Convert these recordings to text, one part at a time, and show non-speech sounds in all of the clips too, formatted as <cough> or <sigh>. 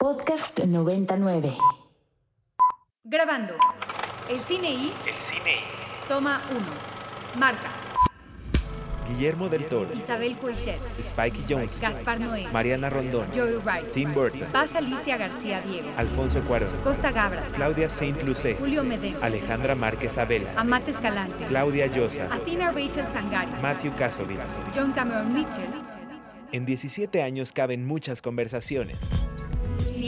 Podcast 99. Grabando. El cine y El cine y toma 1. Marta, Guillermo del Toro, Isabel Coixet, Spike Jones, Gaspar Noé, Mariana Rondón, Joey Wright, Tim Burton, Paz Alicia García Diego, Alfonso Cuarón, Costa Gabras, Claudia Saint Lucé, Julio Medeo, Alejandra Márquez Abel, Amate Escalante, Claudia Llosa, Athena Rachel Sangari, Matthew Kasovitz. John Cameron Mitchell, En 17 años caben muchas conversaciones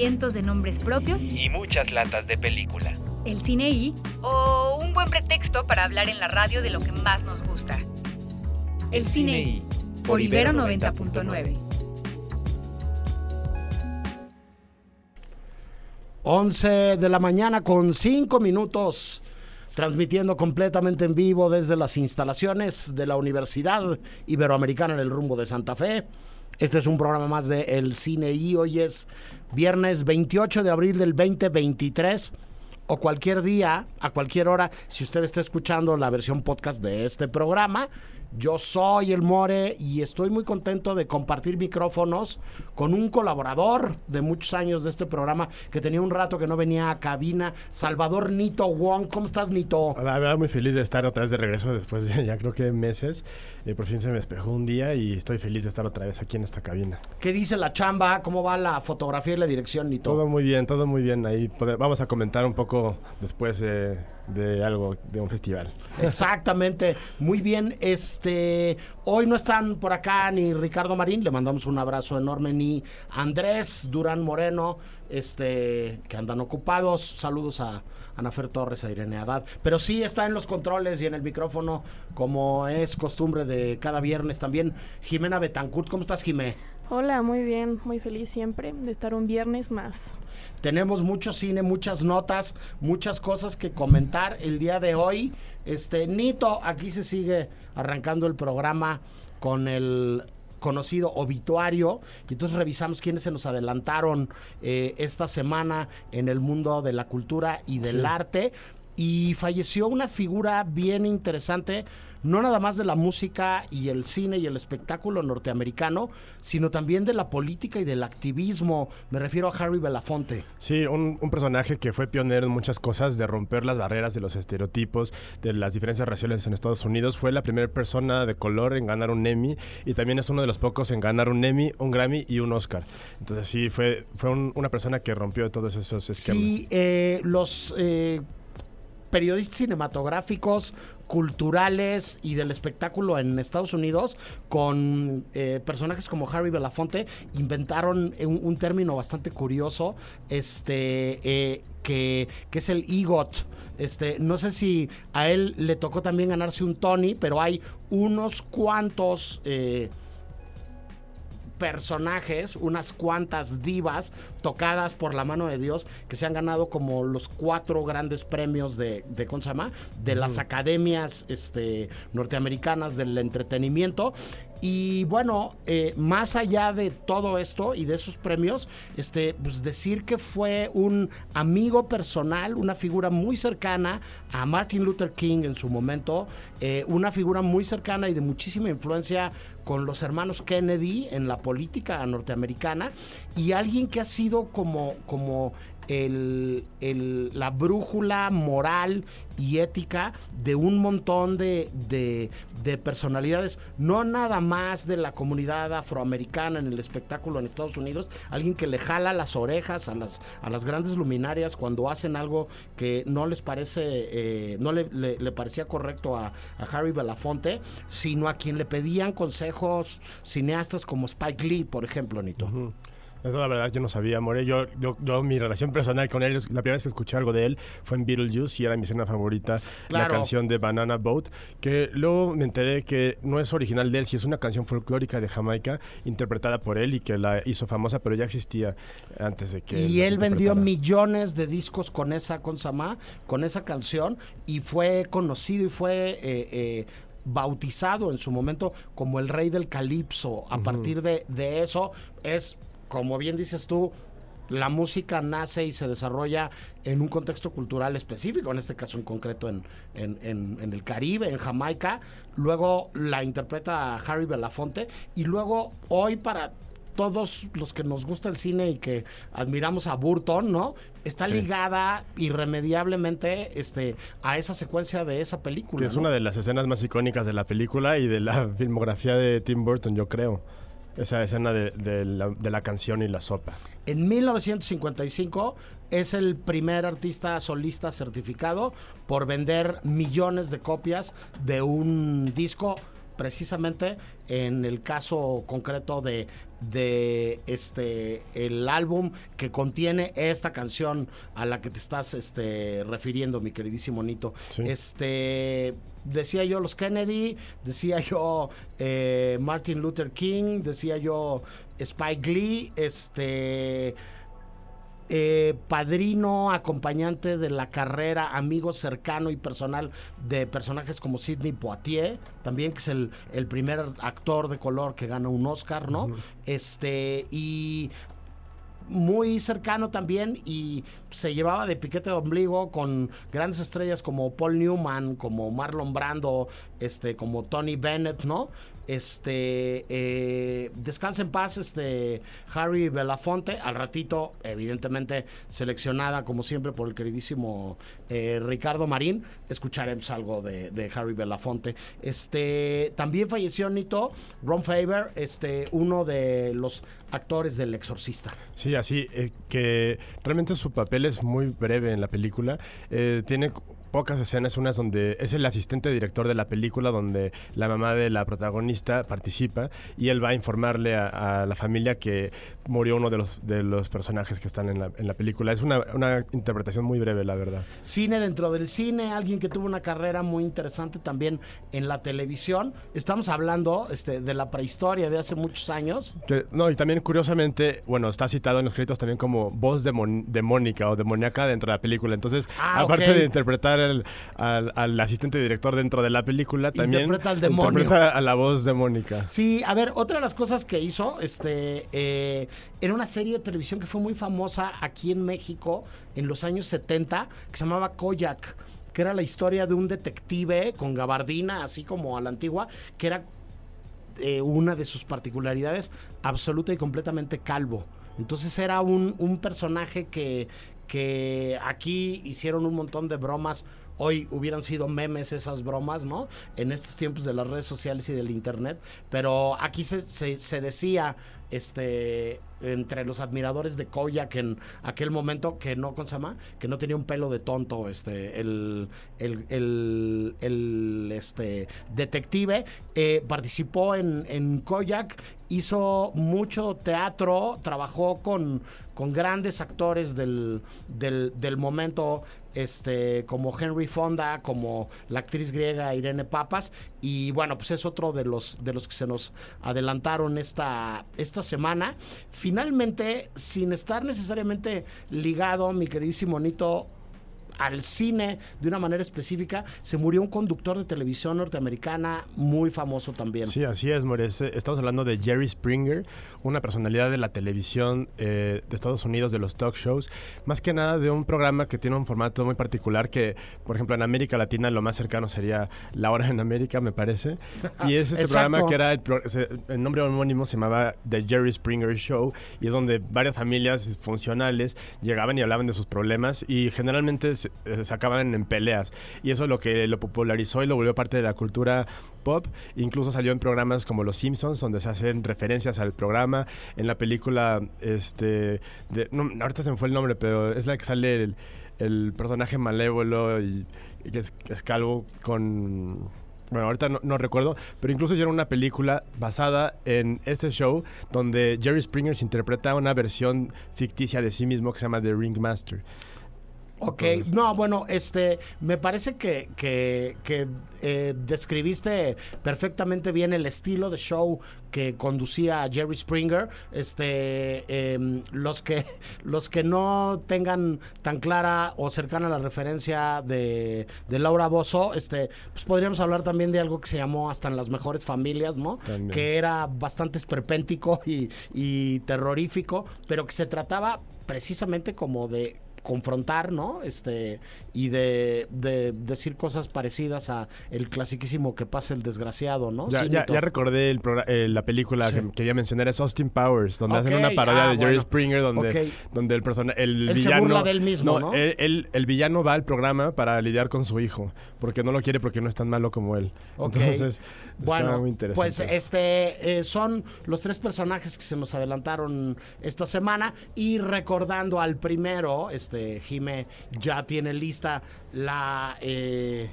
cientos de nombres propios, y muchas latas de película. el cine y o un buen pretexto para hablar en la radio de lo que más nos gusta. El cine y por Ibero 90.9. 11 de la mañana con 5 minutos, transmitiendo completamente en vivo desde las instalaciones de la Universidad Iberoamericana en el rumbo de Santa Fe. Este es un programa más de El Cine y hoy es viernes 28 de abril del 2023 o cualquier día, a cualquier hora, si usted está escuchando la versión podcast de este programa. Yo soy el More y estoy muy contento de compartir micrófonos con un colaborador de muchos años de este programa que tenía un rato que no venía a cabina, Salvador Nito Wong. ¿Cómo estás, Nito? La verdad, muy feliz de estar otra vez de regreso después de <laughs> ya creo que meses. Eh, por fin se me despejó un día y estoy feliz de estar otra vez aquí en esta cabina. ¿Qué dice la chamba? ¿Cómo va la fotografía y la dirección, Nito? Todo muy bien, todo muy bien. Ahí vamos a comentar un poco después eh, de algo, de un festival. Exactamente, muy bien. Este, hoy no están por acá ni Ricardo Marín, le mandamos un abrazo enorme, ni Andrés Durán Moreno, este, que andan ocupados. Saludos a Anafer Torres, a Irene Haddad. Pero sí está en los controles y en el micrófono, como es costumbre de cada viernes también. Jimena Betancourt, ¿cómo estás, Jimé? Hola, muy bien, muy feliz siempre de estar un viernes más. Tenemos mucho cine, muchas notas, muchas cosas que comentar el día de hoy. Este, Nito, aquí se sigue arrancando el programa con el conocido obituario y entonces revisamos quiénes se nos adelantaron eh, esta semana en el mundo de la cultura y del arte y falleció una figura bien interesante, no nada más de la música y el cine y el espectáculo norteamericano, sino también de la política y del activismo. Me refiero a Harry Belafonte. Sí, un, un personaje que fue pionero en muchas cosas, de romper las barreras de los estereotipos, de las diferencias raciales en Estados Unidos. Fue la primera persona de color en ganar un Emmy y también es uno de los pocos en ganar un Emmy, un Grammy y un Oscar. Entonces sí, fue, fue un- una persona que rompió todos esos esquemas. Sí, eh, los eh, periodistas cinematográficos, culturales y del espectáculo en Estados Unidos, con eh, personajes como Harry Belafonte, inventaron un, término bastante curioso, este, eh, que, que es el EGOT. Este, no sé si a él le tocó también ganarse un Tony, pero hay unos cuantos eh, personajes, unas cuantas divas tocadas por la mano de Dios que se han ganado como los cuatro grandes premios de, de ¿cómo se llama? De las academias este, norteamericanas del entretenimiento. Y bueno, eh, más allá de todo esto y de esos premios, este, pues decir que fue un amigo personal, una figura muy cercana a Martin Luther King en su momento, eh, una figura muy cercana y de muchísima influencia con los hermanos Kennedy en la política norteamericana y alguien que ha sido como, como el- la brújula moral y ética de un montón de, de- de personalidades, no nada más de la comunidad afroamericana en el espectáculo en Estados Unidos, alguien que le jala las orejas a las, a las grandes luminarias cuando hacen algo que no les parece, eh, no le parecía correcto a, a Harry Belafonte, sino a quien le pedían consejos cineastas como Spike Lee, por ejemplo, Nito. Eso la verdad yo no sabía, More. Yo, yo, yo mi relación personal con él, la primera vez que escuché algo de él fue en Beetlejuice y era mi escena favorita, Claro. la canción de Banana Boat, que luego me enteré que no es original de él, sí es una canción folclórica de Jamaica interpretada por él y que la hizo famosa, pero ya existía antes de que... Y él vendió millones de discos con esa, con Samá, con esa canción, y fue conocido y fue eh, eh, bautizado en su momento como el rey del calipso. A partir de, de eso, es, como bien dices tú, la música nace y se desarrolla en un contexto cultural específico, en este caso en concreto en, en- en- en el Caribe, en Jamaica. Luego la interpreta Harry Belafonte y luego hoy para todos los que nos gusta el cine y que admiramos a Burton, ¿no? Está Sí. ligada irremediablemente este, a esa secuencia de esa película. Que es ¿no? una de las escenas más icónicas de la película y de la filmografía de Tim Burton, yo creo. Esa escena de, de la, de la canción y la sopa. En 1955 es el primer artista solista certificado por vender millones de copias de un disco, precisamente en el caso concreto de, de este el álbum que contiene esta canción a la que te estás este, refiriendo, mi queridísimo Nito. Sí. Este decía yo los Kennedy, decía yo eh, Martin Luther King, decía yo Spike Lee, este eh, padrino, acompañante de la carrera, amigo cercano y personal de personajes como Sidney Poitier, también que es el, el primer actor de color que gana un Oscar, ¿no? Este, y muy cercano también y se llevaba de piquete de ombligo con grandes estrellas como Paul Newman, como Marlon Brando, este, como Tony Bennett, ¿no? Este, eh, descansa en paz, este, Harry Belafonte, al ratito, evidentemente seleccionada como siempre por el queridísimo eh, Ricardo Marín, escucharemos algo de, Harry Belafonte. Este, también falleció Nito, Ron Faber, este, uno de los actores del Exorcista. Sí, así, eh, que realmente su papel es muy breve en la película. Eh, tiene pocas escenas, unas donde es el asistente director de la película, donde la mamá de la protagonista participa y él va a informarle a, a la familia que murió uno de los, de los personajes que están en la, en la película. Es una, una interpretación muy breve, la verdad. Cine dentro del cine, alguien que tuvo una carrera muy interesante también en la televisión. Estamos hablando este, de la prehistoria de hace muchos años. Que- no, y también curiosamente, bueno, está citado en los créditos también como voz demon- demónica o demoníaca dentro de la película. Entonces, Ah, aparte ok. de interpretar al, al- al asistente director dentro de la película, también Interpreta al demonio. interpreta a la voz demónica. Sí, a ver, otra de las cosas que hizo, este, eh, era una serie de televisión que fue muy famosa aquí en México en los años 70, que se llamaba Koyak, que era la historia de un detective con gabardina, así como a la antigua, que era eh, una de sus particularidades absoluta y completamente calvo. Entonces era un, un personaje que, que aquí hicieron un montón de bromas. Hoy hubieran sido memes esas bromas, ¿no? En estos tiempos de las redes sociales y del internet. Pero aquí se, se, se decía, este, entre los admiradores de Koyak en aquel momento que no, ¿cómo se llama? Que no tenía un pelo de tonto, este, el, el, el, el, este, detective. Eh, participó en, en Koyak, hizo mucho teatro, trabajó con, con grandes actores del, del, del momento, este, como Henry Fonda, como la actriz griega Irene Papas, y bueno, pues es otro de los, de los que se nos adelantaron esta, esta semana. Finalmente, sin estar necesariamente ligado, mi queridísimo Nito, al cine de una manera específica, se murió un conductor de televisión norteamericana muy famoso también. Sí, así es, Mores. Estamos hablando de Jerry Springer, una personalidad de la televisión eh, de Estados Unidos, de los talk shows. Más que nada de un programa que tiene un formato muy particular que, por ejemplo, en América Latina lo más cercano sería La Hora en América, me parece. <laughs> Y es este programa que era, el, el nombre homónimo se llamaba The Jerry Springer Show y es donde varias familias funcionales llegaban y hablaban de sus problemas y generalmente se, se acaban en peleas. Y eso es lo que lo popularizó y lo volvió parte de la cultura pop. Incluso salió en programas como Los Simpsons, donde se hacen referencias al programa. En la película, este, de- no, ahorita se me fue el nombre, pero es la que sale el, el personaje malévolo y, que, es, es calvo con... Bueno, ahorita no, no recuerdo, pero incluso hicieron una película basada en ese show donde Jerry Springer se interpreta una versión ficticia de sí mismo que se llama The Ringmaster. Ok, Entonces- no, bueno, este, me parece que, que, que, eh, describiste perfectamente bien el estilo de show que conducía Jerry Springer. Este, em, los que, <laughs> los que no tengan tan clara o cercana la referencia de, de Laura Bozo, este, pues podríamos hablar también de algo que se llamó hasta en las mejores familias, ¿no? También. Que era bastante esperpéntico y, y terrorífico, pero que se trataba precisamente como de confrontar, ¿no? Este, y de, de decir cosas parecidas a el clasiquísimo que pasa el desgraciado, ¿no? Ya, ya, Cínico. ya recordé el eh, la película Sí. que quería mencionar, es Austin Powers, donde hacen una parodia ah, de Jerry bueno. Springer, donde, Ok. donde el persona, el Él se villano... burla de él mismo, ¿no? él- él- el villano va al programa para lidiar con su hijo, porque no lo quiere porque no es tan malo como él. Ok. Entonces, Bueno, está muy interesante. pues este eh, son los tres personajes que se nos adelantaron esta semana y recordando al primero, este Jime ya tiene lista la eh,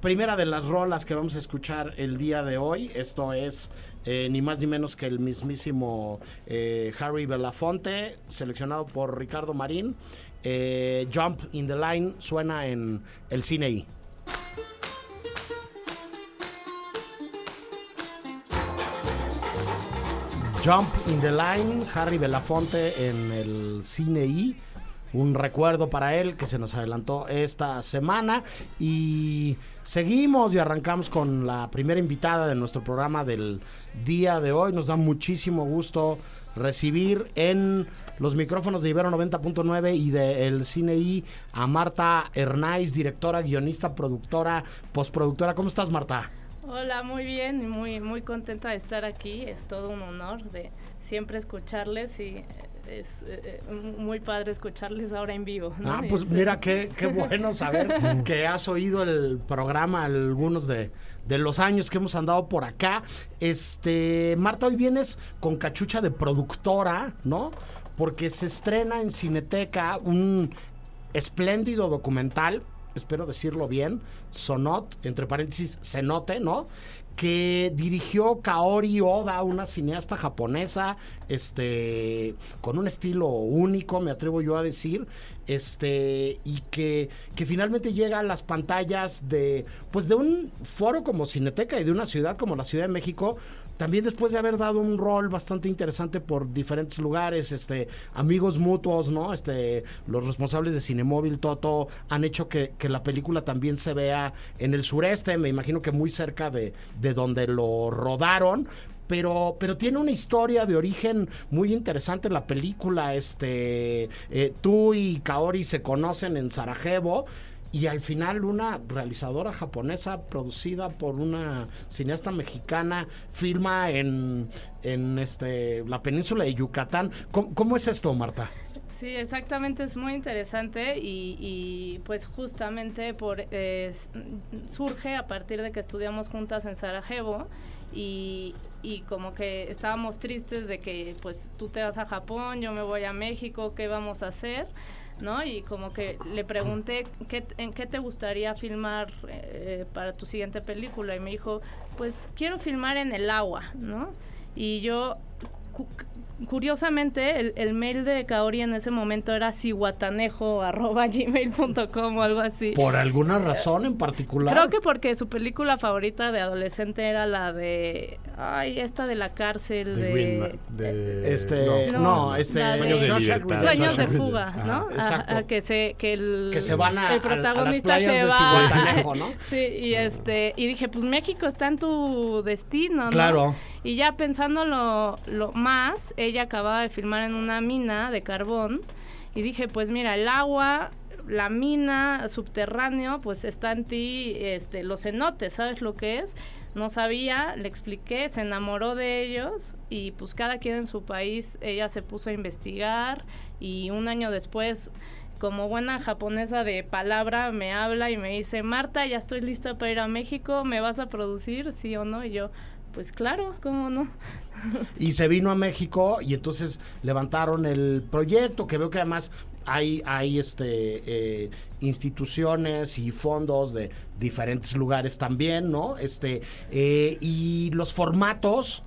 primera de las rolas que vamos a escuchar el día de hoy. Esto es eh, ni más ni menos que el mismísimo eh, Harry Belafonte, seleccionado por Ricardo Marín. Jump in the Line suena en el cine. Jump in the Line, Harry Belafonte en el cine. Un recuerdo para él que se nos adelantó esta semana. Y seguimos y arrancamos con la primera invitada de nuestro programa del día de hoy. Nos da muchísimo gusto recibir en los micrófonos de Ibero 90.9 y de El Cine I a Marta Hernáiz, directora, guionista, productora, postproductora. ¿Cómo estás, Marta? Hola, muy bien y muy, muy contenta de estar aquí. Es todo un honor de siempre escucharles y es eh, eh, muy padre escucharles ahora en vivo. ¿no? Ah, pues Es, mira, qué, qué <laughs> bueno saber que has oído el programa algunos de, de los años que hemos andado por acá. Este, Marta, hoy vienes con cachucha de productora, ¿no? Porque se estrena en Cineteca un espléndido documental, espero decirlo bien, Sonot, entre paréntesis, Cenote, ¿no? Que dirigió Kaori Oda, una cineasta japonesa, este, con un estilo único, me atrevo yo a decir, este, y que, que finalmente llega a las pantallas de, pues de un foro como Cineteca y de una ciudad como la Ciudad de México, también después de haber dado un rol bastante interesante por diferentes lugares, este, amigos mutuos, ¿no? Este, los responsables de Cinemóvil Toto han hecho que, que la película también se vea en el sureste, me imagino que muy cerca de, de donde lo rodaron. Pero, pero tiene una historia de origen muy interesante la película. Este, eh, tú y Kaori se conocen en Sarajevo y al final una realizadora japonesa producida por una cineasta mexicana filma en, en este, la península de Yucatán. ¿Cómo, es esto, Marta? Sí, exactamente, es muy interesante y, pues justamente por surge a partir de que estudiamos juntas en Sarajevo y, y como que estábamos tristes de que pues tú te vas a Japón, yo me voy a México, ¿qué vamos a hacer? ¿No? Y como que le pregunté ¿qué, en qué te gustaría filmar eh, para tu siguiente película y me dijo, pues quiero filmar en el agua, ¿no? Y yo curiosamente, el, el mail de Kaori en ese momento era cihuatanejo.gmail.com o algo así. ¿Por alguna razón en particular? Creo que porque su película favorita de adolescente era la de... Ay, esta de la cárcel De Este, no, No, este, la de- Sueños de Shawshank libertad. Sueños de Redemption. fuga, Ajá, ¿no? A- exacto. a que se que el Que se van a- el las protagonista se de va <laughs> sí y este y dije pues México está en tu destino ¿no? Claro. y ya pensándolo lo más ella acababa de filmar en una mina de carbón y dije pues mira el agua la mina subterráneo pues está en ti este los cenotes sabes lo que es no sabía, le expliqué, se enamoró de ellos y pues cada quien en su país, ella se puso a investigar y un año después, como buena japonesa de palabra, me habla y me dice, Marta, ya estoy lista para ir a México, ¿me vas a producir? Sí o no? Y yo, pues claro, ¿cómo no? y se vino a México y entonces levantaron el proyecto que veo que además hay, hay este eh, instituciones y fondos de diferentes lugares también, ¿no? Este eh, y los formatos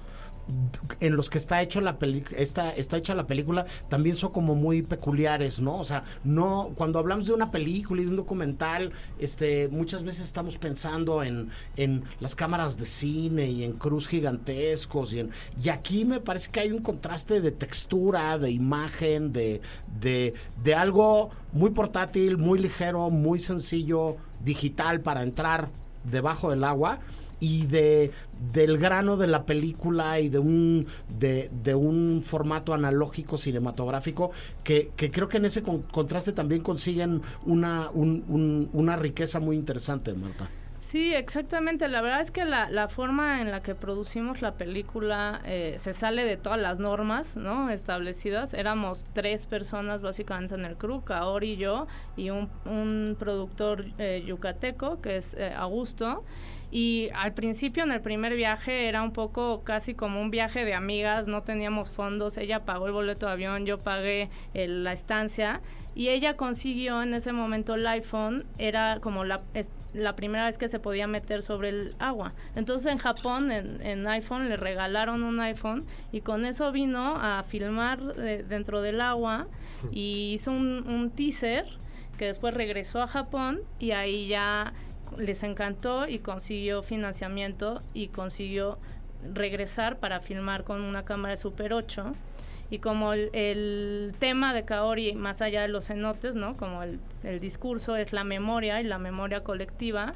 en los que está hecho la está, está hecha la película también son como muy peculiares, ¿no? O sea, no, cuando hablamos de una película y de un documental, este, muchas veces estamos pensando en, en las cámaras de cine y en cruz gigantescos y en, y aquí me parece que hay un contraste de textura, de imagen, de, de, de algo muy portátil, muy ligero, muy sencillo, digital para entrar debajo del agua y de del grano de la película y de un de, de un formato analógico cinematográfico que, que creo que en ese contraste también consiguen una, una riqueza muy interesante, Marta. Sí, exactamente. La verdad es que la, la forma en la que producimos la película eh, se sale de todas las normas ¿no? establecidas. Éramos tres personas básicamente en el crew, Kaori y yo, y un, un productor eh, yucateco, que es eh, Augusto. Y al principio, en el primer viaje, era un poco casi como un viaje de amigas, no teníamos fondos, ella pagó el boleto de avión, yo pagué la estancia y ella consiguió en ese momento el iPhone, era como la, la primera vez que se podía meter sobre el agua. Entonces en Japón, en, iPhone, le regalaron un iPhone y con eso vino a filmar dentro del agua y hizo un, un teaser que después regresó a Japón y ahí ya les encantó y consiguió financiamiento y consiguió regresar para filmar con una cámara de Super 8 y como el, tema de Kaori más allá de los cenotes, ¿no? Como el, discurso es la memoria y la memoria colectiva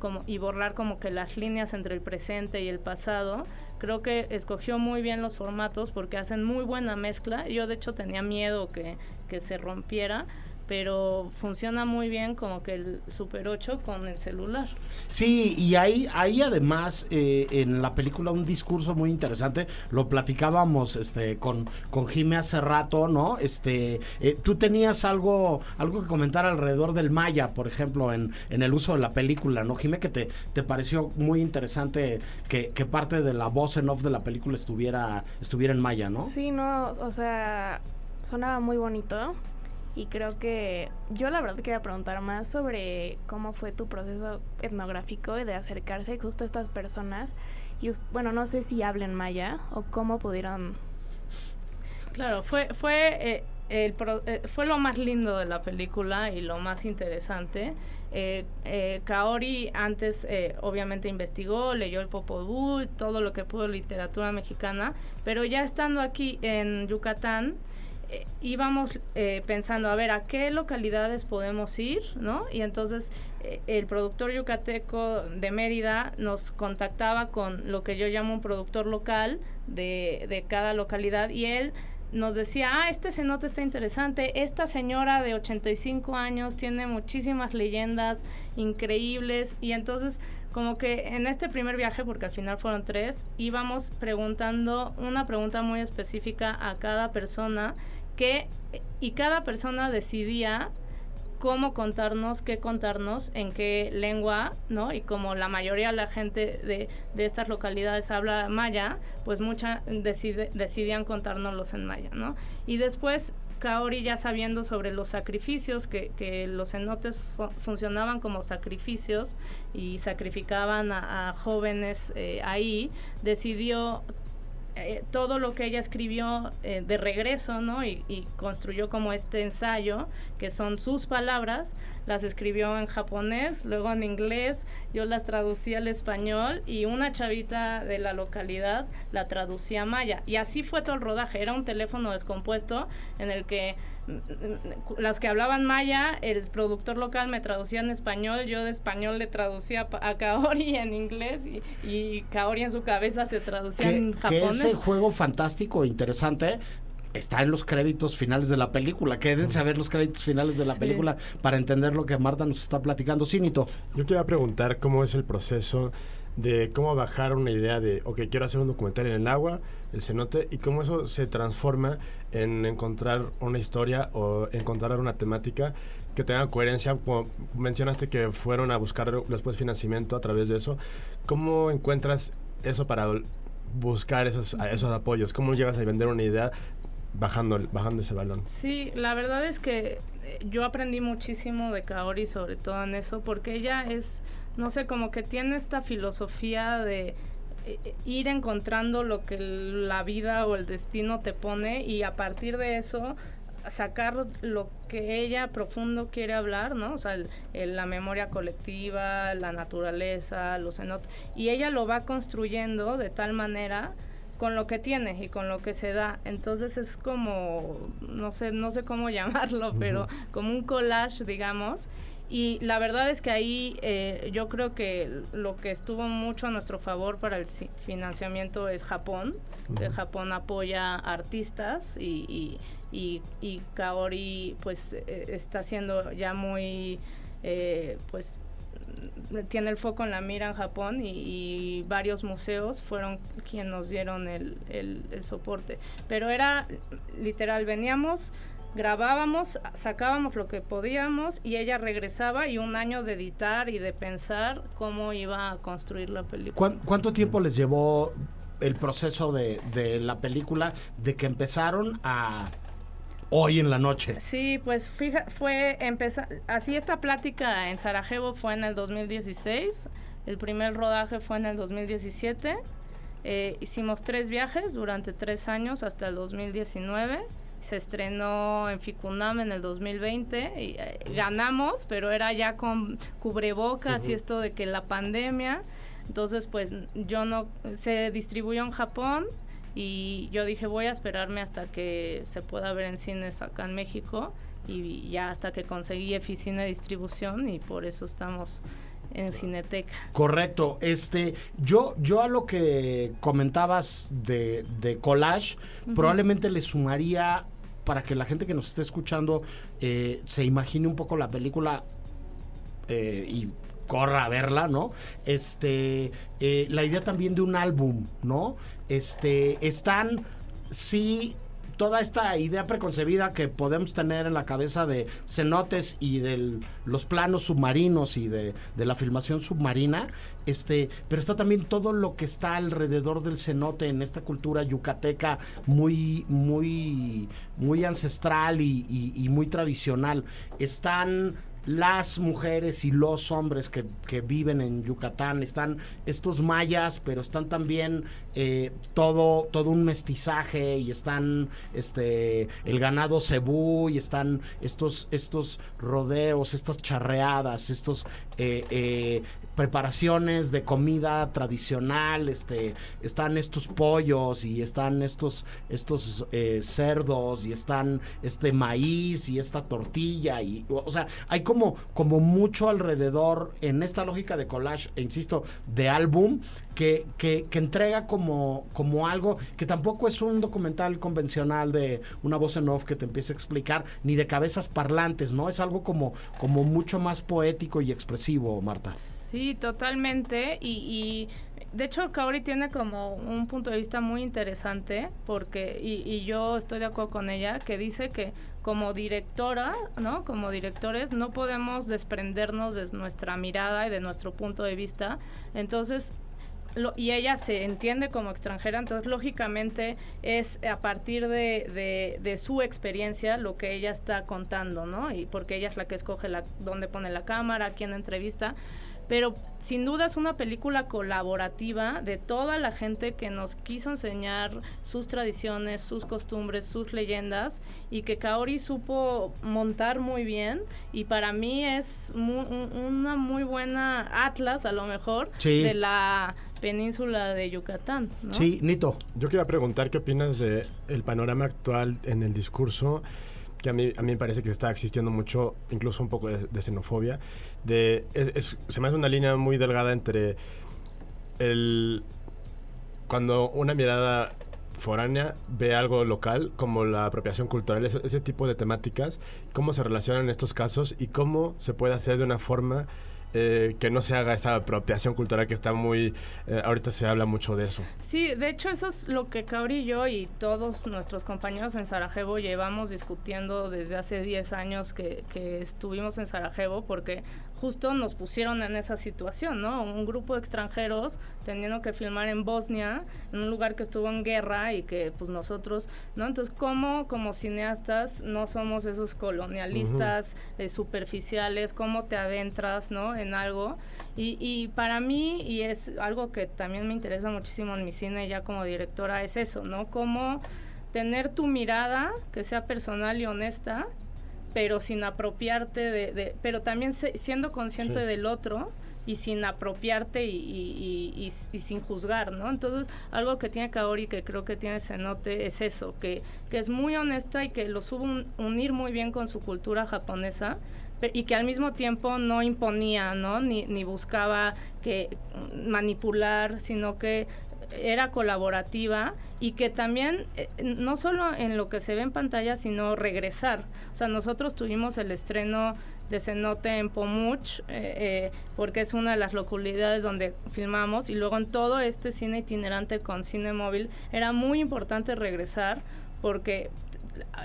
como y borrar como que las líneas entre el presente y el pasado. Creo que escogió muy bien los formatos porque hacen muy buena mezcla. Yo de hecho tenía miedo que, que se rompiera, pero funciona muy bien como que el Super 8 con el celular. Sí, y hay, hay además eh, en la película un discurso muy interesante, lo platicábamos este con, con Jimé hace rato, ¿no? Este, eh, tú tenías algo, algo que comentar alrededor del Maya, por ejemplo, en, en el uso de la película, ¿no? Jimé, que te, te pareció muy interesante que, que parte de la voz en off de la película estuviera, estuviera en Maya, ¿no? Sí, no, o sea, sonaba muy bonito y creo que yo la verdad quería preguntar más sobre cómo fue tu proceso etnográfico de acercarse justo a estas personas. Y bueno, no sé si hablen maya o cómo pudieron... Claro, fue, fue, eh, el eh, fue lo más lindo de la película y lo más interesante. Eh, Kaori antes obviamente investigó, leyó el Popol todo lo que pudo literatura mexicana, pero ya estando aquí en Yucatán, eh, íbamos eh, pensando, a ver, ¿a qué localidades podemos ir? ¿no? Y entonces eh, el productor yucateco de Mérida nos contactaba con lo que yo llamo un productor local de, de cada localidad y él nos decía, ah, este cenote está interesante, esta señora de 85 años tiene muchísimas leyendas increíbles y entonces como que en este primer viaje, porque al final fueron tres, íbamos preguntando una pregunta muy específica a cada persona que y cada persona decidía cómo contarnos, qué contarnos, en qué lengua, ¿no? Y como la mayoría de la gente de, de estas localidades habla maya, pues muchas decidían contárnoslos en maya, ¿no? Y después Kaori ya sabiendo sobre los sacrificios, que, que los cenotes funcionaban como sacrificios y sacrificaban a, jóvenes eh, ahí, decidió eh, todo lo que ella escribió eh, de regreso, ¿no? Y, y, construyó como este ensayo, que son sus palabras, las escribió en japonés, luego en inglés, yo las traducí al español y una chavita de la localidad la traducía a maya. Y así fue todo el rodaje, era un teléfono descompuesto en el que las que hablaban maya, el productor local me traducía en español, yo de español le traducía a Kaori en inglés y, Kaori en su cabeza se traducía en japonés. ese juego fantástico, interesante, está en los créditos finales de la película. Quédense a ver los créditos finales de la película para entender lo que Marta nos está platicando. Cínito. Yo quería preguntar cómo es el proceso de cómo bajar una idea de, ok, quiero hacer un documental en el agua, el cenote, y cómo eso se transforma en encontrar una historia o encontrar una temática que tenga coherencia. Como mencionaste que fueron a buscar después financiamiento a través de eso. ¿Cómo encuentras eso para buscar esos, esos apoyos? ¿Cómo llegas a vender una idea bajando, bajando ese balón? Sí, la verdad es que eh, yo aprendí muchísimo de Kaori sobre todo en eso porque ella es no sé, como que tiene esta filosofía de eh, ir encontrando lo que la vida o el destino te pone y a partir de eso sacar lo que ella profundo quiere hablar, ¿no? O sea, la memoria colectiva, la naturaleza, los cenotes, y ella lo va construyendo de tal manera con lo que tiene y con lo que se da. Entonces es como, no sé, no sé cómo <laughs> llamarlo, pero como un collage, digamos, y la verdad es que ahí eh, yo creo que lo que estuvo mucho a nuestro favor para el financiamiento es Japón. Japón apoya artistas y, y, y, Kaori pues eh, está siendo ya muy eh, pues tiene el foco en la mira en Japón y, varios museos fueron quienes nos dieron el, el, soporte. Pero era literal, veníamos, grabábamos, sacábamos lo que podíamos y ella regresaba y un año de editar y de pensar cómo iba a construir la película. ¿Cuánto tiempo les llevó el proceso de, de la película de que empezaron a hoy en la noche. Sí, pues fija, fue empezar, así esta plática en Sarajevo fue en el 2016, el primer rodaje fue en el 2017, eh, hicimos tres viajes durante tres años hasta el 2019, se estrenó en Ficunam en el 2020, y, eh, ganamos, pero era ya con cubrebocas y esto de que la pandemia, entonces pues yo no, se distribuyó en Japón, y yo dije, voy a esperarme hasta que se pueda ver en cines acá en México y ya hasta que conseguí oficina de distribución y por eso estamos en Cineteca. Correcto. Este, yo, yo a lo que comentabas de, de collage, probablemente le sumaría para que la gente que nos esté escuchando eh, se imagine un poco la película eh, y corra a verla, ¿no? Este, eh, la idea también de un álbum, ¿no? Este, están, sí, toda esta idea preconcebida que podemos tener en la cabeza de cenotes y de los planos submarinos y de, la filmación submarina, este, pero está también todo lo que está alrededor del cenote en esta cultura yucateca muy, muy, muy ancestral y muy tradicional. Están las mujeres y los hombres que, viven en Yucatán. Están estos mayas, pero están también eh, todo, todo un mestizaje y están este, el ganado cebú y están estos, estos rodeos, estas charreadas, estos eh, eh, preparaciones de comida tradicional, este, están estos pollos y están estos, estos eh, cerdos y están este maíz y esta tortilla y, o sea, hay como, como mucho alrededor en esta lógica de collage, e insisto, de álbum que, que, entrega como, como algo que tampoco es un documental convencional de una voz en off que te empiece a explicar, ni de cabezas parlantes, ¿no? Es algo como, como mucho más poético y expresivo, Marta. Sí, totalmente. Y, de hecho, Kaori tiene como un punto de vista muy interesante, porque, y, y, yo estoy de acuerdo con ella, que dice que como directora, ¿no? Como directores, no podemos desprendernos de nuestra mirada y de nuestro punto de vista. Entonces, y ella se entiende como extranjera, entonces lógicamente es a partir de, de, su experiencia lo que ella está contando, ¿no? Y porque ella es la que escoge la, dónde pone la cámara, quién entrevista pero sin duda es una película colaborativa de toda la gente que nos quiso enseñar sus tradiciones, sus costumbres, sus leyendas y que Kaori supo montar muy bien y para mí es una muy buena atlas a lo mejor de la península de Yucatán. ¿no? Sí, Nito. Yo quería preguntar qué opinas de el panorama actual en el discurso que a mí, a mí me parece que está existiendo mucho, incluso un poco de, xenofobia. De, se me hace una línea muy delgada entre el... Cuando una mirada foránea ve algo local, como la apropiación cultural, ese, ese tipo de temáticas, cómo se relacionan estos casos y cómo se puede hacer de una forma eh, que no se haga esa apropiación cultural que está muy... Eh, ahorita se habla mucho de eso. Sí, de hecho eso es lo que Cabri y yo y todos nuestros compañeros en Sarajevo llevamos discutiendo desde hace 10 años que, que estuvimos en Sarajevo porque justo nos pusieron en esa situación, ¿no? Un grupo de extranjeros teniendo que filmar en Bosnia, en un lugar que estuvo en guerra y que pues nosotros, ¿no? Entonces, ¿cómo como cineastas no somos esos colonialistas eh, superficiales? ¿Cómo te adentras, ¿no? En algo. Y, y para mí, y es algo que también me interesa muchísimo en mi cine ya como directora, es eso, ¿no? Cómo tener tu mirada que sea personal y honesta pero sin apropiarte de, pero también siendo consciente del otro y sin apropiarte y, y, y, sin juzgar, ¿no? Entonces, algo que tiene Kaori que creo que tiene Cenote es eso, que, que es muy honesta y que lo supo unir muy bien con su cultura japonesa y que al mismo tiempo no imponía, ¿no? Ni, ni buscaba que manipular, sino que era colaborativa y que también, eh, no solo en lo que se ve en pantalla, sino regresar. O sea, nosotros tuvimos el estreno de Cenote en Pomuch, eh, eh, porque es una de las localidades donde filmamos, y luego en todo este cine itinerante con cine móvil, era muy importante regresar porque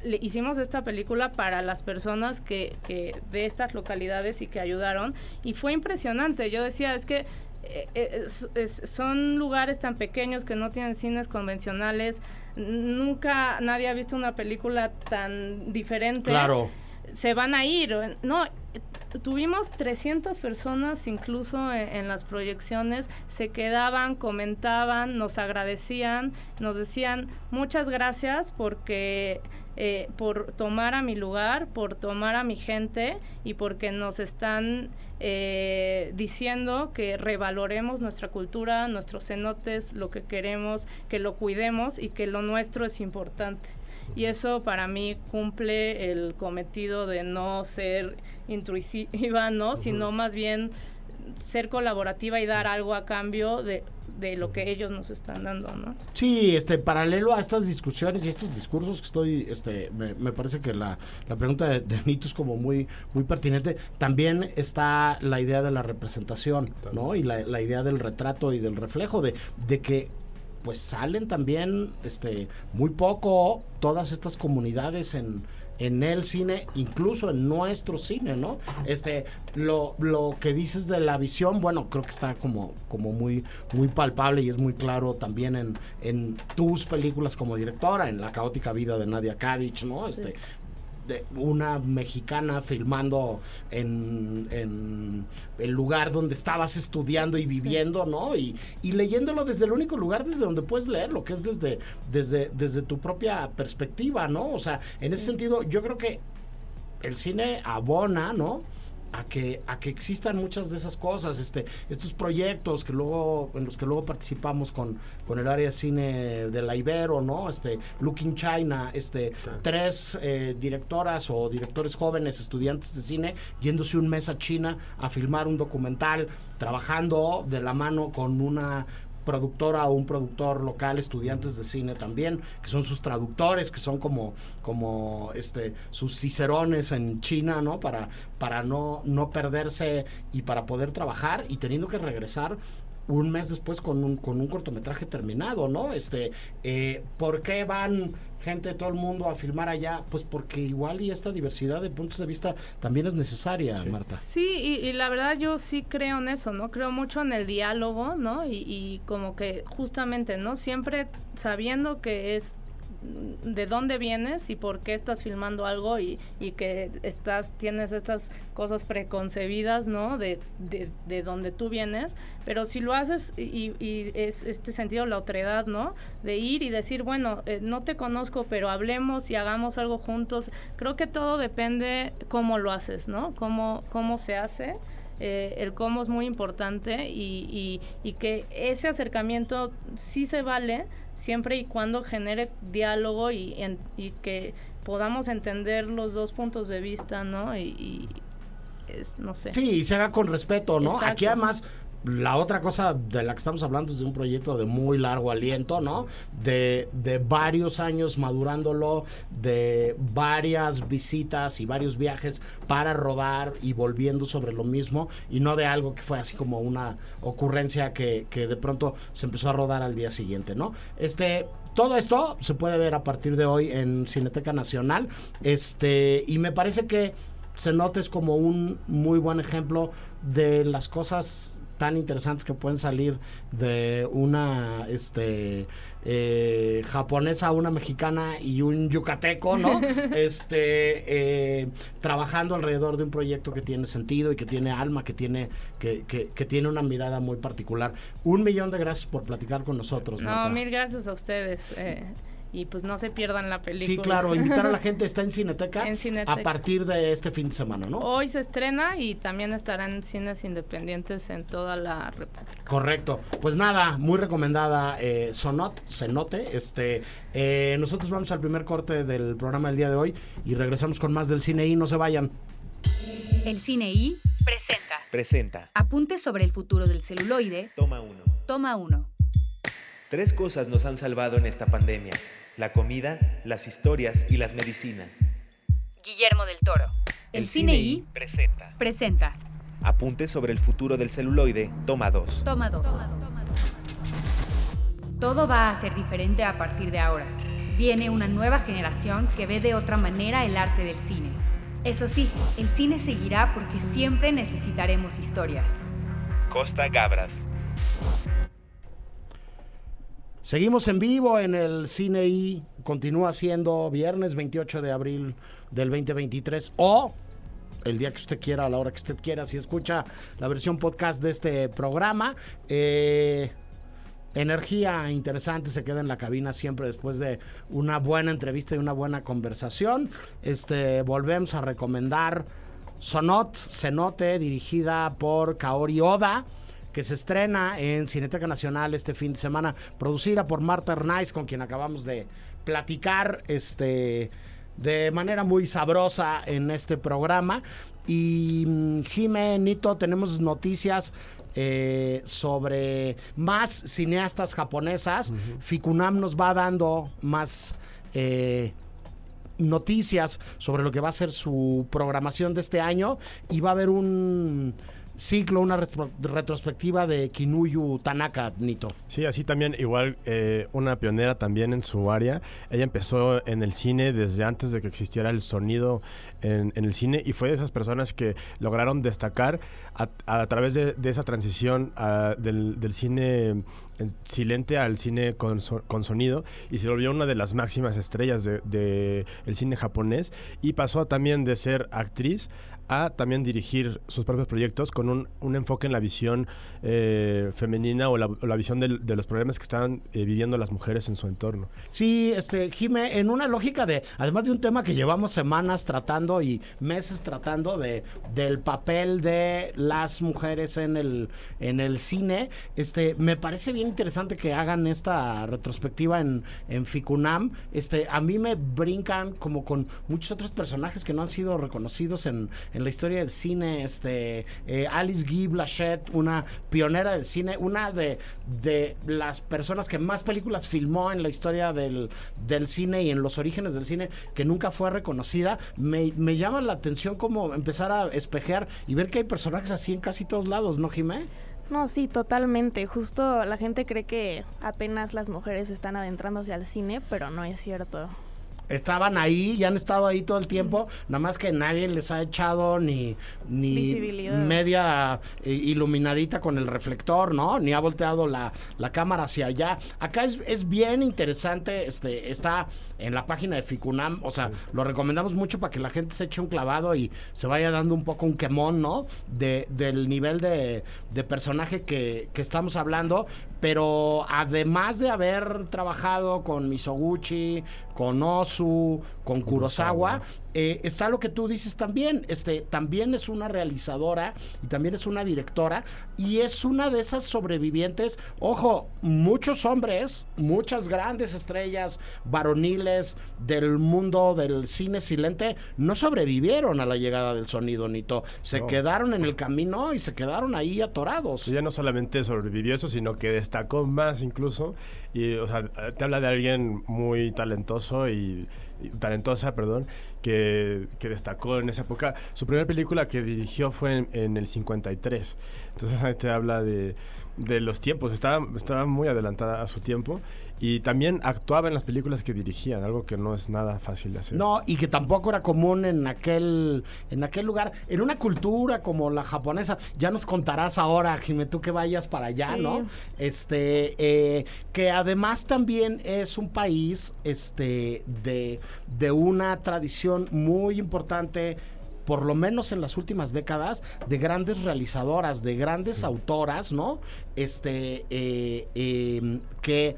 le hicimos esta película para las personas que, que de estas localidades y que ayudaron y fue impresionante. Yo decía, es que eh, son lugares tan pequeños que no tienen cines convencionales. Nunca nadie ha visto una película tan diferente. Claro se van a ir. No, tuvimos 300 personas incluso en, las proyecciones, se quedaban, comentaban, nos agradecían, nos decían muchas gracias porque eh, por tomar a mi lugar, por tomar a mi gente y porque nos están eh, diciendo que revaloremos nuestra cultura, nuestros cenotes, lo que queremos, que lo cuidemos y que lo nuestro es importante y eso para mí cumple el cometido de no ser intrusiva, ¿no? Sino más bien ser colaborativa y dar algo a cambio de, de lo que ellos nos están dando, ¿no? Sí, este, paralelo a estas discusiones y estos discursos que estoy, este, me, me parece que la, la pregunta de, de, Nito es como muy, muy pertinente. También está la idea de la representación, ¿no? Y la, la idea del retrato y del reflejo, de, de que pues salen también este muy poco todas estas comunidades en, en el cine, incluso en nuestro cine, ¿no? Este, lo, lo que dices de la visión, bueno, creo que está como, como muy, muy palpable y es muy claro también en, en tus películas como directora, en La caótica vida de Nadia Kadich, ¿no? Este, de una mexicana filmando en, en, el lugar donde estabas estudiando y viviendo, ¿no? Y, y, leyéndolo desde el único lugar desde donde puedes leerlo, que es desde, desde, desde tu propia perspectiva, ¿no? O sea, en ese sentido, yo creo que el cine abona, ¿no? A que a que existan muchas de esas cosas este estos proyectos que luego en los que luego participamos con, con el área de cine de la Ibero no este Looking China este tres eh, directoras o directores jóvenes estudiantes de cine yéndose un mes a China a filmar un documental trabajando de la mano con una productora o un productor local, estudiantes de cine también, que son sus traductores, que son como, como este, sus cicerones en China, ¿no? Para, para no, no perderse y para poder trabajar y teniendo que regresar un mes después con un, con un cortometraje terminado, ¿no? Este, eh, ¿por qué van gente de todo el mundo a filmar allá? Pues porque igual y esta diversidad de puntos de vista también es necesaria, Marta. Sí, y, la verdad yo sí creo en eso, ¿no? Creo mucho en el diálogo, ¿no? Y, y como que justamente, ¿no? Siempre sabiendo que es de dónde vienes y por qué estás filmando algo y, y que estás tienes estas cosas preconcebidas, ¿no? De, de, de donde tú vienes, pero si lo haces y, y, es este sentido la otredad, ¿no? De ir y decir, bueno, eh, no te conozco, pero hablemos y hagamos algo juntos. Creo que todo depende cómo lo haces, ¿no? Cómo, cómo se hace. Eh, el cómo es muy importante y, y, y que ese acercamiento sí se vale, siempre y cuando genere diálogo y, y que podamos entender los dos puntos de vista, ¿no? Y, es, no sé. Sí, y se haga con respeto, ¿no? Aquí además la otra cosa de la que estamos hablando es de un proyecto de muy largo aliento, ¿no? De, de, varios años madurándolo, de varias visitas y varios viajes para rodar y volviendo sobre lo mismo, y no de algo que fue así como una ocurrencia que, que de pronto se empezó a rodar al día siguiente, ¿no? Este, todo esto se puede ver a partir de hoy en Cineteca Nacional, este, y me parece que se es como un muy buen ejemplo de las cosas tan interesantes que pueden salir de una este eh, japonesa, una mexicana y un yucateco, ¿no? <laughs> este eh, trabajando alrededor de un proyecto que tiene sentido y que tiene alma, que tiene, que, que, tiene una mirada muy particular. Un millón de gracias por platicar con nosotros. No, mil gracias a ustedes. Eh, y pues no se pierdan la película. Sí, claro, invitar a la <laughs> gente está en Cineteca, En Cineteca. a partir de este fin de semana, ¿no? Hoy se estrena y también estará en cines independientes en toda la República. Correcto. Pues nada, muy recomendada eh, Sonot, Cenote. Este, eh, nosotros vamos al primer corte del programa del día de hoy y regresamos con más del cine y no se vayan. El Cine I presenta Presenta. Apuntes sobre el futuro del celuloide. Toma uno. Toma uno. Tres cosas nos han salvado en esta pandemia. La comida, las historias y las medicinas. Guillermo del Toro. El, Cine I presenta. presenta Apuntes sobre el futuro del celuloide. Toma dos. Toma dos. Todo va a ser diferente a partir de ahora. Viene una nueva generación que ve de otra manera el arte del cine. Eso sí, el cine seguirá porque siempre necesitaremos historias. Costa Gabras. Seguimos en vivo en el Cine I. Continúa siendo viernes 28 de abril del 2023 o el día que usted quiera, a la hora que usted quiera, si escucha la versión podcast de este programa. Eh, energía interesante se queda en la cabina siempre después de una buena entrevista y una buena conversación. Este, volvemos a recomendar Sonot, Cenote, dirigida por Kaori Oda que se estrena en Cineteca Nacional este fin de semana, producida por Marta Hernández, con quien acabamos de platicar este, de manera muy sabrosa en este programa. Y mm, Jime, Nito, tenemos noticias eh, sobre más cineastas japonesas. Ficunam nos va dando más... eh, noticias sobre lo que va a ser su programación de este año y va a haber un ciclo, una retro- retrospectiva de Kinuyu Tanaka, Nito. Sí, así también, igual eh, una pionera también en su área. Ella empezó en el cine desde antes de que existiera el sonido en, el cine y fue de esas personas que lograron destacar a, través de, esa transición del, cine eh, silente al cine con, con sonido y se volvió una de las máximas estrellas del de, el cine japonés y pasó también de ser actriz a también dirigir sus propios proyectos con un, un enfoque en la visión eh, femenina o la, visión de los problemas que están eh, viviendo las mujeres en su entorno. Sí, este, Jime, en una lógica de, además de un tema que llevamos semanas tratando y meses tratando de, del papel de las mujeres en el, en el cine, este, me parece bien interesante que hagan esta retrospectiva en, en Ficunam. Este, a mí me brincan como con muchos otros personajes que no han sido reconocidos en, en la historia del cine. Este, eh, Alice Guy Blachette, una pionera del cine, una de, de las personas que más películas filmó en la historia del, del cine y en los orígenes del cine, que nunca fue reconocida. Me, me llama la atención como empezar a espejear y ver que hay personajes así en casi todos lados, ¿no, Jimé? No, sí, totalmente. Justo la gente cree que apenas las mujeres están adentrándose al cine, pero no es cierto. Estaban ahí y han estado ahí todo el tiempo, nada más que nadie les ha echado ni, ni Visibilidad. media eh, iluminadita con el reflector, ¿no? Ni ha volteado la, la cámara hacia allá. Acá es, es bien interesante, este, está en la página de Ficunam, o sea, lo recomendamos mucho para que la gente se eche un clavado y se vaya dando un poco un quemón, ¿no? De, del nivel de, de personaje que, que estamos hablando, pero además de haber trabajado con Misoguchi, con Osu, con Kurosawa, eh, está lo que tú dices también. Este, también es una realizadora y también es una directora y es una de esas sobrevivientes. Ojo, muchos hombres, muchas grandes estrellas varoniles del mundo del cine silente no sobrevivieron a la llegada del sonido, Nito. Se No. quedaron en el camino y se quedaron ahí atorados. Ella no solamente sobrevivió eso, sino que destacó más incluso. Y, o sea, te habla de alguien muy talentoso y, y talentosa, perdón, que, destacó en esa época. Su primera película que dirigió fue en, en el 53. Entonces ahí te habla de, de los tiempos. Estaba, estaba muy adelantada a su tiempo. Y también actuaba en las películas que dirigían, algo que no es nada fácil de hacer. No, y que tampoco era común en aquel, en aquel lugar. En una cultura como la japonesa, ya nos contarás ahora, Jimé, tú que vayas para allá, Sí. ¿no? Este, eh, que además también es un país, este, de, de una tradición muy importante por lo menos en las últimas décadas, de grandes realizadoras, de grandes autoras, ¿no? Este, eh, eh, que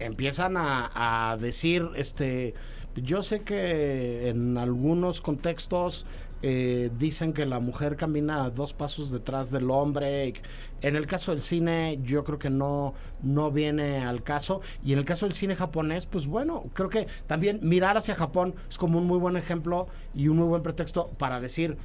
empiezan a, a decir, este, yo sé que en algunos contextos eh, dicen que la mujer camina dos pasos detrás del hombre. En el caso del cine, yo creo que no, no viene al caso. Y en el caso del cine japonés, pues bueno, creo que también mirar hacia Japón es como un muy buen ejemplo y un muy buen pretexto para decir,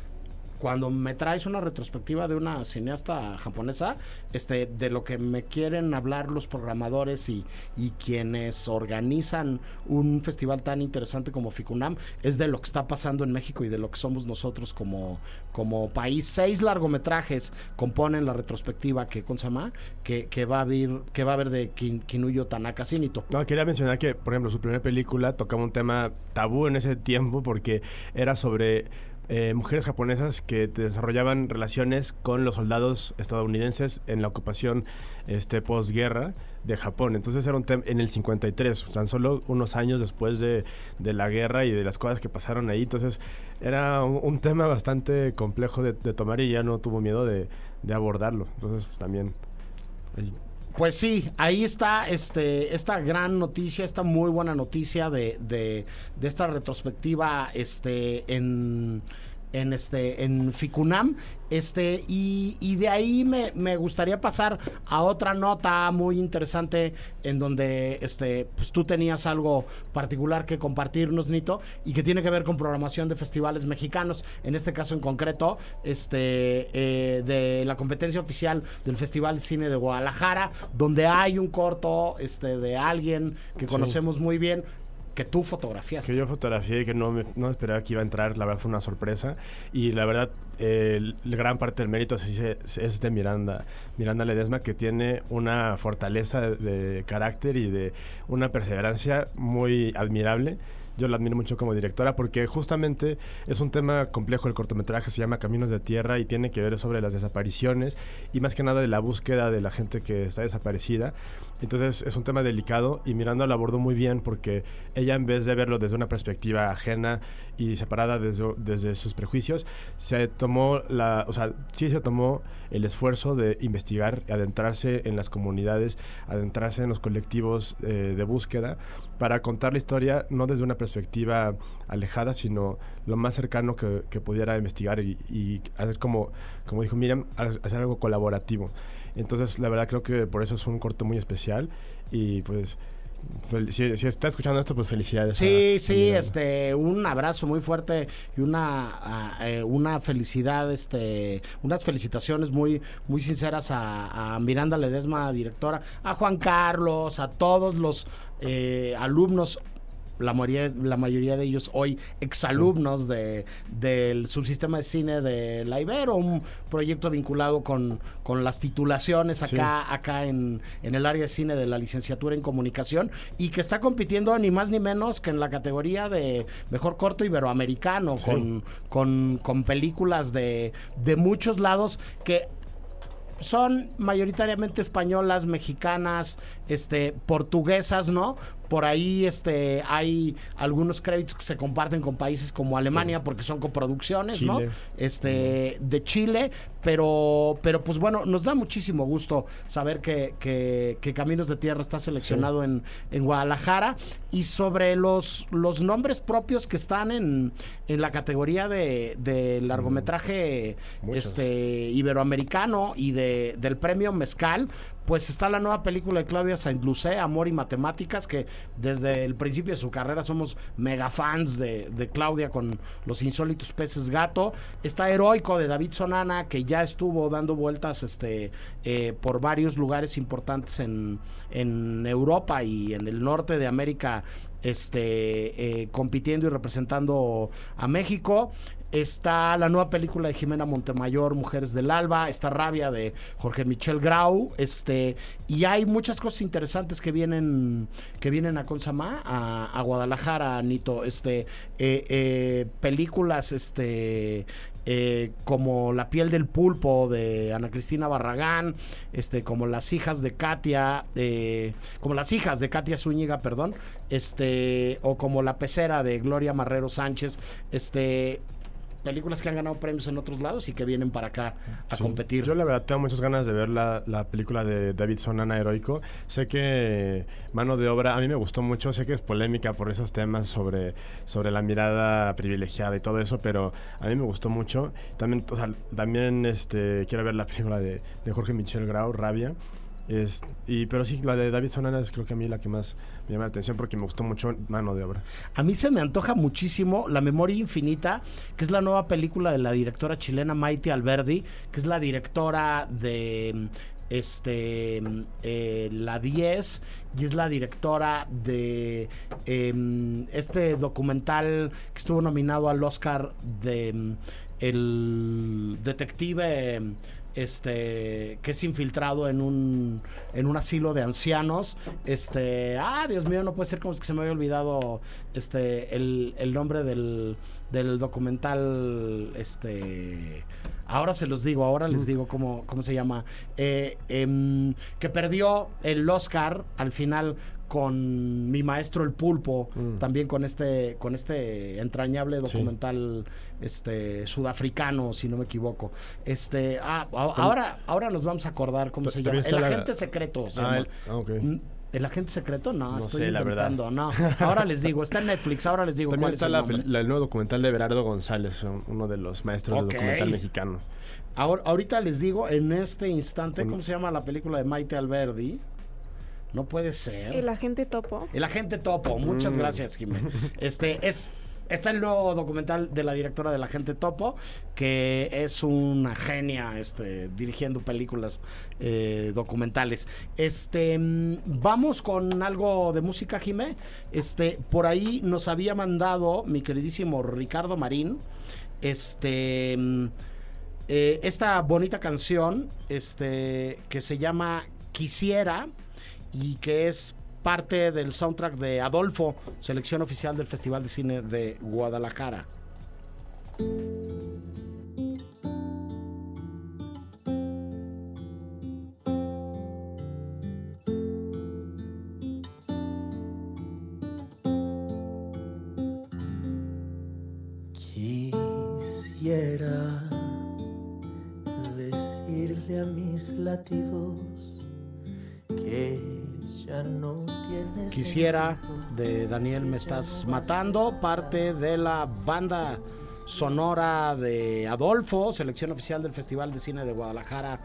cuando me traes una retrospectiva de una cineasta japonesa, este, de lo que me quieren hablar los programadores y, y quienes organizan un festival tan interesante como Ficunam, es de lo que está pasando en México y de lo que somos nosotros como, como país. Seis largometrajes componen la retrospectiva que Consama, que, que va a haber, que va a haber de Kinuyo Tanaka Sinito. No, quería mencionar que, por ejemplo, su primera película tocaba un tema tabú en ese tiempo porque era sobre eh, mujeres japonesas que desarrollaban relaciones con los soldados estadounidenses en la ocupación este, posguerra de Japón. Entonces era un tema en el 53, tan solo unos años después de, de, la guerra y de las cosas que pasaron ahí. Entonces era un, tema bastante complejo de, tomar y ya no tuvo miedo de, de abordarlo. Entonces también... Pues sí, ahí está este, esta gran noticia, esta muy buena noticia de, de, de esta retrospectiva este, en en este en Ficunam este y, y de ahí me, me, gustaría pasar a otra nota muy interesante en donde este pues tú tenías algo particular que compartirnos Nito y que tiene que ver con programación de festivales mexicanos en este caso en concreto este eh, de la competencia oficial del Festival Cine de Guadalajara donde hay un corto este de alguien que conocemos muy bien que tú fotografiaste. Que yo fotografié y que no, no esperaba que iba a entrar, la verdad fue una sorpresa. Y la verdad, eh, gran parte del mérito es, es de Miranda, Miranda Ledesma, que tiene una fortaleza de carácter y de una perseverancia muy admirable yo la admiro mucho como directora porque justamente es un tema complejo el cortometraje, se llama Caminos de Tierra y tiene que ver sobre las desapariciones y más que nada de la búsqueda de la gente que está desaparecida. Entonces es un tema delicado y Miranda lo abordó muy bien porque ella en vez de verlo desde una perspectiva ajena y separada desde, desde sus prejuicios, se tomó la, o sea, sí se tomó el esfuerzo de investigar, adentrarse en las comunidades, adentrarse en los colectivos eh, de búsqueda para contar la historia no desde una perspectiva alejada, sino lo más cercano que, pudiera investigar y, hacer como, como dijo Miriam, hacer algo colaborativo. Entonces, la verdad creo que por eso es un corto muy especial y pues... Si, está escuchando esto, pues felicidades. Sí, sí, este, un abrazo muy fuerte y una, eh, una felicidad, este, unas felicitaciones muy, muy sinceras a, a Miranda Ledesma, directora, a Juan Carlos, a todos los eh, alumnos la mayoría, la mayoría de ellos hoy exalumnos de, del subsistema de cine de la Ibero, un proyecto vinculado con, con las titulaciones acá, acá en, en, el área de cine de la licenciatura en comunicación y que está compitiendo ni más ni menos que en la categoría de mejor corto iberoamericano, con, con, con películas de, de muchos lados que son mayoritariamente españolas, mexicanas, este, portuguesas, ¿no? Por ahí este, hay algunos créditos que se comparten con países como Alemania porque son coproducciones, ¿no? Este, de Chile, pero, pero pues bueno, nos da muchísimo gusto saber que, que, Caminos de Tierra está seleccionado en, en, Guadalajara y sobre los, los nombres propios que están en, en la categoría de, de largometraje este, iberoamericano y de, del premio Mezcal, pues está la nueva película de Claudia Saint Lucé, Amor y Matemáticas, que desde el principio de su carrera somos mega fans de, Claudia con Los Insólitos Peces Gato. Está Heroico de David Sonana, que ya estuvo dando vueltas este, eh, por varios lugares importantes en, en Europa y en el norte de América este, eh, compitiendo y representando a México. Está la nueva película de Jimena Montemayor, Mujeres del Alba. Está Rabia de Jorge Michel Grau. Este, y hay muchas cosas interesantes que vienen, que vienen a Consamá, a, Guadalajara, Nito. Este, eh, eh, películas, este, eh, como La piel del pulpo de Ana Cristina Barragán, este, como Las hijas de Katia, como Las hijas de Katia Zúñiga, perdón, este, o como La pecera de Gloria Marrero Sánchez, este, películas que han ganado premios en otros lados y que vienen para acá a Sí. competir. Yo la verdad tengo muchas ganas de ver la, la película de David Sonana Heroico. Sé que Mano de Obra a mí me gustó mucho, sé que es polémica por esos temas sobre, sobre la mirada privilegiada y todo eso, pero a mí me gustó mucho. También, o sea, también este, quiero ver la película de, de Jorge Michel Grau, Rabia. Es, y, pero sí, la de David Sonana es creo que a mí la que más me llama la atención porque me gustó mucho Mano de Obra. A mí se me antoja muchísimo La Memoria Infinita, que es la nueva película de la directora chilena Maite Alberdi, que es la directora de este eh, La 10 y es la directora de em, este documental que estuvo nominado al Oscar de mm, el detective em, este que es infiltrado en un en un asilo de ancianos. Este ah Dios mío no puede ser como es que se me había olvidado este el, el nombre del, del documental este ahora se los digo ahora les digo cómo, cómo se llama. Eh, em, que perdió el Oscar al final con mi maestro el pulpo también con este con este entrañable Sí. documental este sudafricano si no me equivoco este ah, a- ahora ahora nos vamos a acordar cómo se llama también el está la- agente secreto se Ah, llama. el- ah, ok. Mm, ¿El agente secreto? No, No estoy sé, la verdad. inventando. No, <laughs> ahora les digo, está en Netflix, ahora les digo También cuál está es el la, la- el nuevo documental de Berardo González, un- uno de los maestros Ok. del documental mexicano. Ahora, ahorita les digo, en este instante, ¿cómo se llama la película de Maite Alberdi? No puede ser. El agente topo. El agente Topo, muchas Mm. gracias, Jiménez. Este es está el nuevo documental de la directora del agente Topo, que es una genia este, dirigiendo películas eh, documentales. Este mm, vamos con algo de música, Jimé. Este, por ahí nos había mandado mi queridísimo Ricardo Marín. Este mm, eh, esta bonita canción este, que se llama Quisiera y que es parte del soundtrack de Adolfo, selección oficial del Festival de Cine de Guadalajara. Quisiera decirle a mis latidos que ya no tienes. Quisiera de Daniel Me Estás Matando, parte de la banda sonora de Adolfo, selección oficial del Festival de Cine de Guadalajara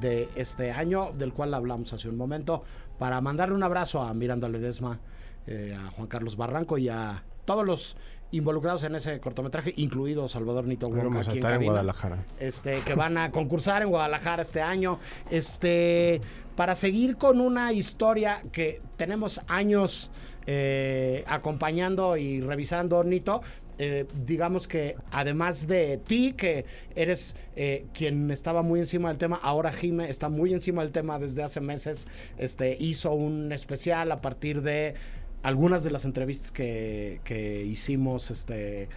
de este año, del cual hablamos hace un momento, para mandarle un abrazo a Miranda Ledesma, eh, a Juan Carlos Barranco y a todos los involucrados en ese cortometraje, incluido Salvador Nito Wonka Vamos a aquí en estar en cabina Guadalajara. este, que van a concursar en Guadalajara este año. Este, para seguir con una historia que tenemos años eh, acompañando y revisando, Nito. eh, digamos que además de ti, que eres eh, quien estaba muy encima del tema, ahora Jime está muy encima del tema desde hace meses. Este, hizo un especial a partir de algunas de las entrevistas que, que hicimos este,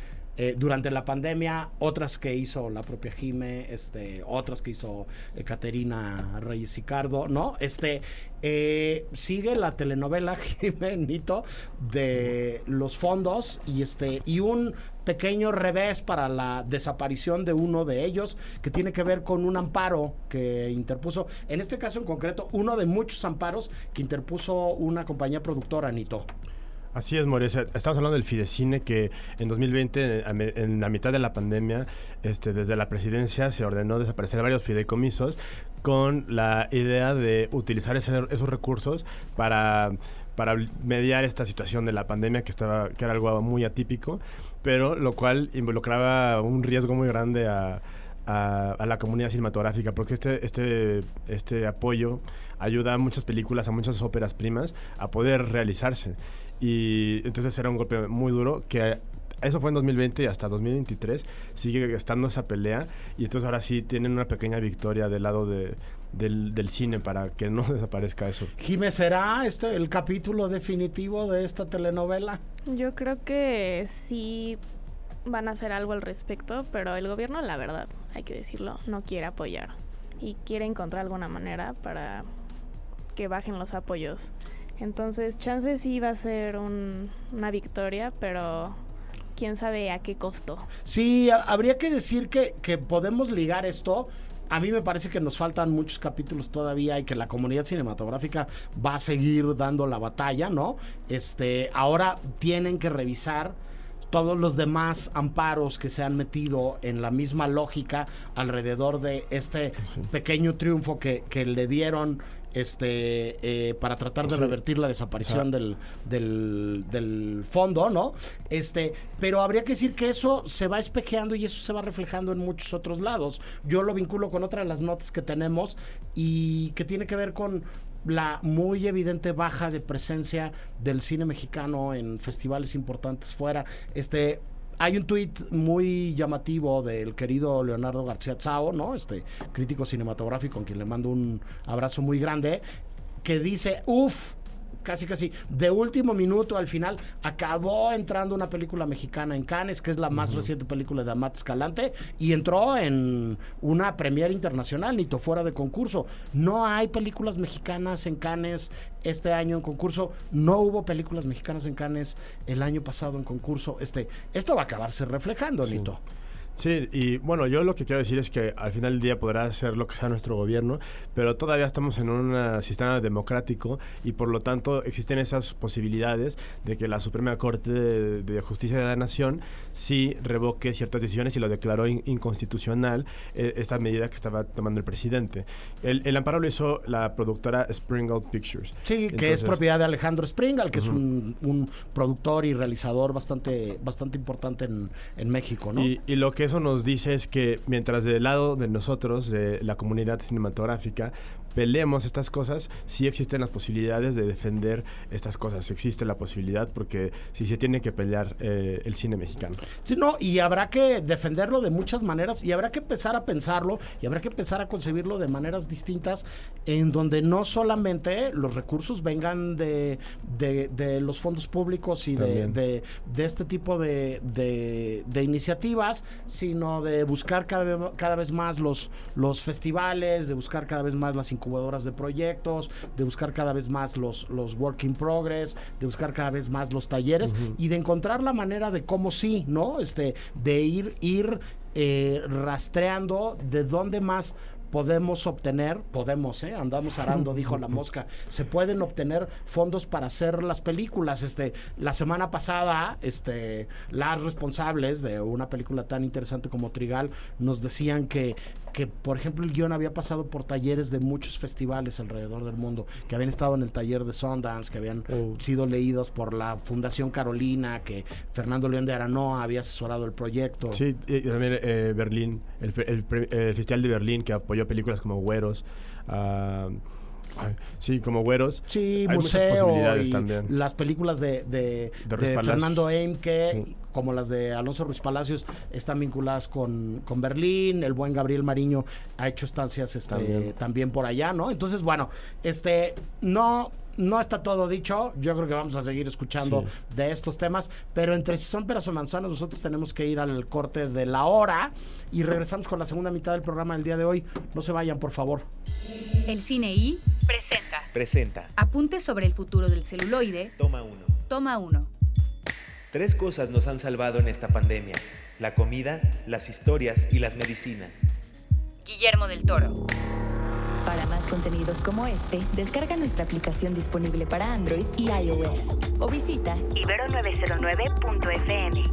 eh, durante la pandemia, otras que hizo la propia Jime, este, otras que hizo eh, Caterina Reyes Sicardo, ¿no? Este, eh, sigue la telenovela <laughs> Jime Nito de los fondos y este, y un pequeño revés para la desaparición de uno de ellos que tiene que ver con un amparo que interpuso, en este caso en concreto, uno de muchos amparos que interpuso una compañía productora, Nito. Así es, Mauricio. Estamos hablando del Fidecine que en 2020, a me- en la mitad de la pandemia, este, desde la presidencia se ordenó desaparecer varios fideicomisos con la idea de utilizar esos recursos para, para mediar esta situación de la pandemia que, estaba, era algo muy atípico, pero lo cual involucraba un riesgo muy grande a, a, a la comunidad cinematográfica, porque este, este, este apoyo ayuda a muchas películas, a muchas óperas primas a poder realizarse. Y entonces era un golpe muy duro que eso fue en 2020 y hasta 2023 sigue estando esa pelea y entonces ahora sí tienen una pequeña victoria del lado de, del, del cine para que no <laughs> desaparezca eso. Jime, ¿será este el capítulo definitivo de esta telenovela? Yo creo que sí van a hacer algo al respecto, pero el gobierno, la verdad, hay que decirlo, no quiere apoyar y quiere encontrar alguna manera para que bajen los apoyos. Entonces, chance sí va a ser un- una victoria, pero quién sabe a qué costo. Sí, a- habría que decir que, que podemos ligar esto. A mí me parece que nos faltan muchos capítulos todavía y que la comunidad cinematográfica va a seguir dando la batalla, ¿no? Este, ahora tienen que revisar todos los demás amparos que se han metido en la misma lógica alrededor de este pequeño triunfo que, que le dieron este eh, para tratar de revertir la desaparición del, del, del fondo, ¿no? Este, pero habría que decir que eso se va espejeando y eso se va reflejando en muchos otros lados. Yo lo vinculo con otra de las notas que tenemos y que tiene que ver con la muy evidente baja de presencia del cine mexicano en festivales importantes fuera. Este, hay un tuit muy llamativo del querido Leonardo García Tsao, ¿no? Este crítico cinematográfico con quien le mando un abrazo muy grande, que dice, uff, casi casi de último minuto al final acabó entrando una película mexicana en Cannes, que es la más reciente película de Amat Escalante, y entró en una premiere internacional, ni fuera de concurso. No hay películas mexicanas en Cannes este año en concurso, no hubo películas mexicanas en Cannes el año pasado en concurso. Este, esto va a acabarse reflejando, Nito. Sí, y bueno, yo lo que quiero decir es que al final del día podrá hacer lo que sea nuestro gobierno, pero todavía estamos en un eh, sistema democrático y por lo tanto existen esas posibilidades de que la Suprema Corte de, de Justicia de la Nación sí revoque ciertas decisiones y lo declaró in- inconstitucional eh, esta medida que estaba tomando el presidente. El, el amparo lo hizo la productora Springle Pictures. Sí, que es propiedad de Alejandro Springal, que es un, un productor y realizador bastante, bastante importante en, en México, ¿no? Y, y lo que eso nos dice es que mientras del lado de nosotros, de la comunidad cinematográfica, peleemos estas cosas, sí existen las posibilidades de defender estas cosas. Existe la posibilidad porque sí se tiene que pelear eh, el cine mexicano. Sí, no, y habrá que defenderlo de muchas maneras y habrá que empezar a pensarlo y habrá que empezar a concebirlo de maneras distintas en donde no solamente los recursos vengan de, de- de los fondos públicos y de, de- de este tipo de, de- iniciativas, sino de buscar cada vez, cada vez más los, los festivales, de buscar cada vez más las incubadoras de proyectos, de buscar cada vez más los, los work in progress, de buscar cada vez más los talleres y de encontrar la manera de cómo sí, ¿no? Este, de ir, ir eh, rastreando de dónde más podemos obtener, podemos, ¿eh? andamos arando, dijo la mosca, se pueden obtener fondos para hacer las películas. Este, la semana pasada, este, las responsables de una película tan interesante como Trigal nos decían que, que, por ejemplo, el guion había pasado por talleres de muchos festivales alrededor del mundo, que habían estado en el taller de Sundance, que habían Oh. sido leídos por la Fundación Carolina, que Fernando León de Aranoa había asesorado el proyecto. Sí, y también eh, Berlín, el, el Festival de Berlín que apoyó películas como Güeros. ah, sí, como Güeros. Sí, Hay muchas posibilidades y también. las películas de, de. Fernando Eimke, Sí. Como las de Alonso Ruiz Palacios, están vinculadas con, con Berlín. El buen Gabriel Mariño ha hecho estancias este, también. También. por allá, ¿no? Entonces, bueno, este no. No está todo dicho, yo creo que vamos a seguir escuchando Sí. de estos temas, pero entre si son peras o manzanas, nosotros tenemos que ir al corte de la hora y regresamos con la segunda mitad del programa del día de hoy. No se vayan, por favor. El Cine I presenta Presenta. Apuntes sobre el futuro del celuloide. Toma uno. Toma uno. Tres cosas nos han salvado en esta pandemia. La comida, las historias y las medicinas. Guillermo del Toro. Para más contenidos como este, descarga nuestra aplicación disponible para Android y iOS o visita Ibero909.fm.